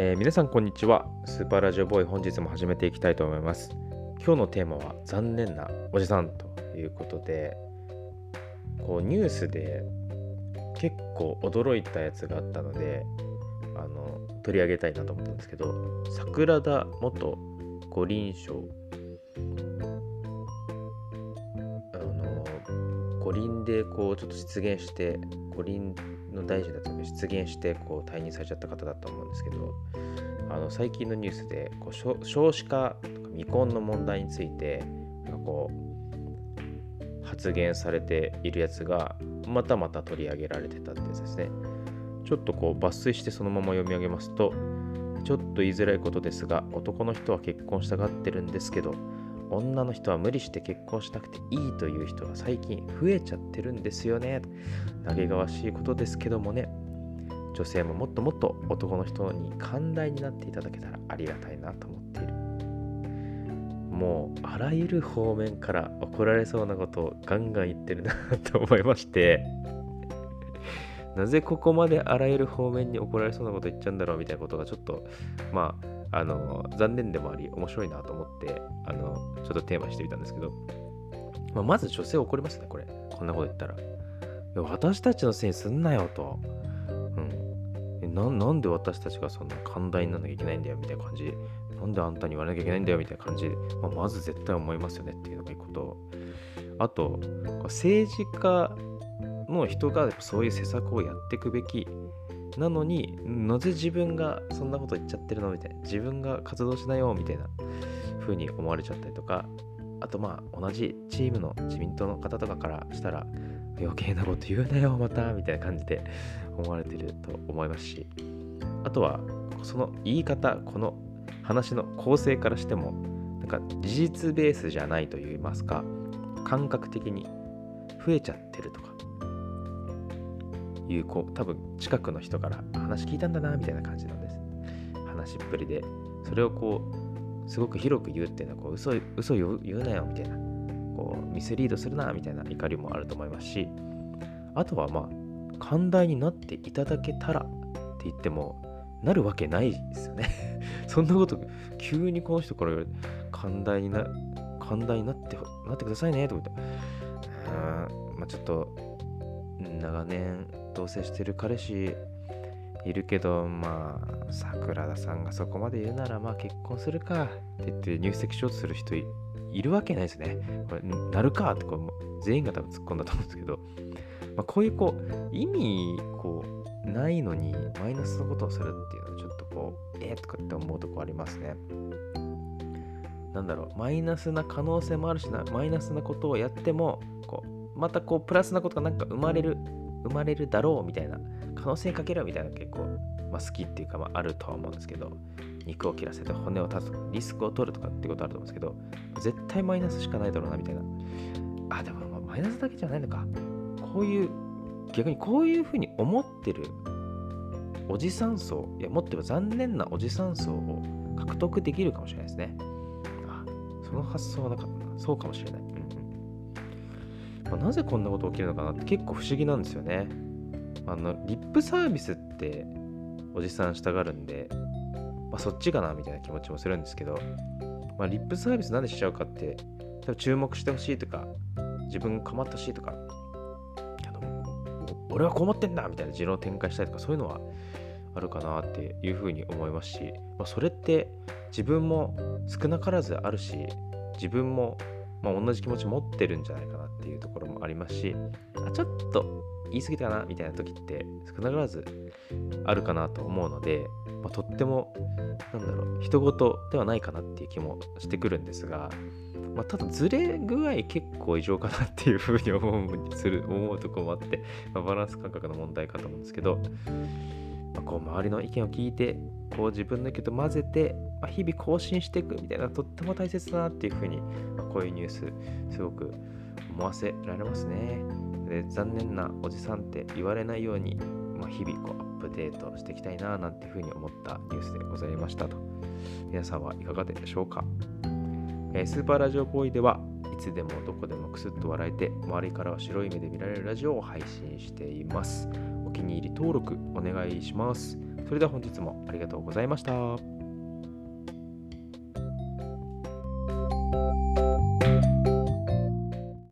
えー皆さんこんにちは。スーパーラジオボーイ本日も始めていきたいと思います。今日のテーマは残念なおじさんということでこうニュースで結構驚いたやつがあったのであの取り上げたいなと思ったんですけど桜田元五輪賞。あの五輪でこうちょっと出現して五輪の大臣だったので出現してこう退任されちゃった方だと思うんですけどあの最近のニュースでこう少少子化とか未婚の問題についてなんかこう発言されているやつがまたまた取り上げられてたってやつですね。ちょっとこう抜粋してそのまま読み上げますとちょっと言いづらいことですが男の人は結婚したがってるんですけど女の人は無理して結婚しなくていいという人が最近増えちゃってるんですよね。嘆がわしいことですけどもね、女性ももっともっと男の人に寛大になっていただけたらありがたいなと思っている。もうあらゆる方面から怒られそうなことをガンガン言ってるなと思いまして、なぜここまであらゆる方面に怒られそうなこと言っちゃうんだろうみたいなことがちょっとまああの残念でもあり面白いなと思ってあのちょっとテーマしてみたんですけど、まあ、まず女性怒りますねこれ。こんなこと言ったら。私たちのせいにすんなよと、うん、えななんで私たちがそんな寛大にならなきゃいけないんだよみたいな感じ。なんであんたに言わなきゃいけないんだよみたいな感じ、まあ、まず絶対思いますよねっていうのが一個と。あと政治家の人がそういう施策をやっていくべきなのになぜ自分がそんなこと言っちゃってるのみたいな自分が活動しないよみたいな風に思われちゃったりとかあとまあ同じチームの自民党の方とかからしたら余計なこと言うなよまたみたいな感じで 思われてると思いますしあとはその言い方この話の構成からしてもなんか事実ベースじゃないといいますか感覚的に増えちゃってるとかいうこう多分近くの人から話聞いたんだなみたいな感じなんです。話っぷりでそれをこうすごく広く言うっていうのはこう嘘嘘言う言うなよみたいな。こうミスリードするなみたいな怒りもあると思いますしあとはまあ寛大になっていただけたらって言ってもなるわけないですよね。そんなこと急にこの人から寛大にな寛大になってなってくださいねとか言って。うーんまあちょっと長年同棲してる彼氏いるけどまあ桜田さんがそこまで言うならまあ結婚するかって言って入籍しようとする人いるわけないですね。これなるかってこう全員が多分突っ込んだと思うんですけど、まあ、こういうこう意味こうないのにマイナスのことをするっていうのはちょっとこうえー、とかって思うとこありますね。なんだろうマイナスな可能性もあるしなマイナスなことをやってもこうまたこうプラスなことがなんか生まれる生まれるだろうみたいな可能性かけるみたいな結構、まあ、好きっていうか、まあ、あるとは思うんですけど肉を切らせて骨を断つリスクを取るとかってことあると思うんですけど絶対マイナスしかないだろうなみたいな。あでもマイナスだけじゃないのか。こういう逆にこういうふうに思ってるおじさん層いやもっと言えば残念なおじさん層を獲得できるかもしれないですね。あその発想はなかった。なそうかもしれない、まあ、なぜこんなこと起きるのかなって結構不思議なんですよね。あのリップサービスっておじさんしたがるんで、まあ、そっちかなみたいな気持ちもするんですけど、まあ、リップサービスなんでしちゃうかって多分注目してほしいとか自分が構ってほしいとかあの俺はこう思ってんだみたいな持論を展開したりとかそういうのはあるかなっていうふうに思いますし、まあ、それって自分も少なからずあるし自分もまあ、同じ気持ち持ってるんじゃないかなっていうところもありますしあちょっと言い過ぎたかなみたいな時って少なからずあるかなと思うので、まあ、とってもなんだろう人事ではないかなっていう気もしてくるんですが、まあ、ただずれ具合結構異常かなっていうふうに思うする思うとこもあって、まあ、バランス感覚の問題かと思うんですけど、まあ、こう周りの意見を聞いてこう自分の意見と混ぜて、まあ、日々更新していくみたいなとっても大切だなっていうふうに、まあ、こういうニュースすごく思わせられますね。で残念なおじさんって言われないように、まあ、日々こうアップデートしていきたいななんていうふうに思ったニュースでございましたと。皆さんはいかがでしょうか、えースーパーラジオボーイではいつでもどこでもクスッと笑えて周りからは白い目で見られるラジオを配信しています。お気に入り登録お願いします。それでは本日もありがとうございました。